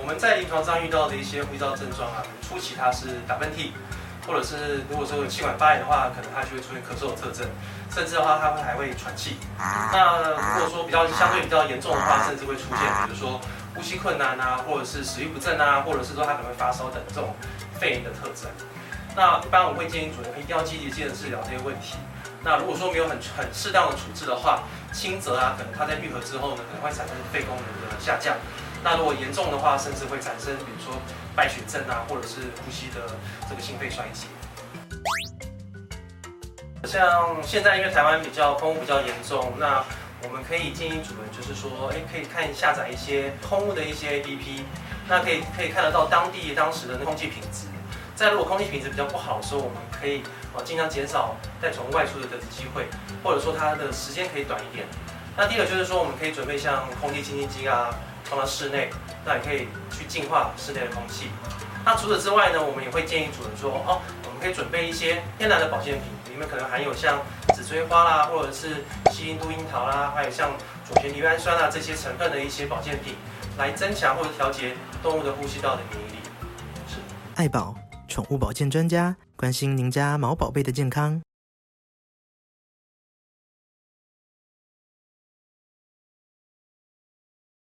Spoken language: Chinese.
我们在临床上遇到的一些呼吸道症状啊，初期它是打喷嚏，或者是如果说有气管发炎的话，可能它就会出现咳嗽的特征，甚至的话它会还会喘气。那如果说比较相对比较严重的话，甚至会出现比如说呼吸困难啊，或者是食欲不振啊，或者是说它可能会发烧等这种肺炎的特征。那一般我会建议主人一定要积极性的治疗这些问题。那如果说没有很很适当的处置的话，轻则啊，可能它在愈合之后呢，可能会产生肺功能的下降。那如果严重的话，甚至会产生比如说败血症啊，或者是呼吸的这个心肺衰竭。像现在因为台湾比较空污比较严重，那我们可以建议主人就是说，哎，可以看下载一些空污的一些 APP，那可以可以看得到当地当时的空气品质。在如果空气品质比较不好的时候，我们可以啊尽量减少带宠物外出的机会，或者说它的时间可以短一点。那第二个就是说，我们可以准备像空气清新机啊，放到室内，那也可以去净化室内的空气。那除此之外呢，我们也会建议主人说，哦，我们可以准备一些天然的保健品，里面可能含有像紫锥花啦，或者是西印度樱桃啦，还有像左旋离氨酸啊这些成分的一些保健品，来增强或者调节动物的呼吸道的免疫力。是，爱宝。宠物保健专家关心您家毛宝贝的健康。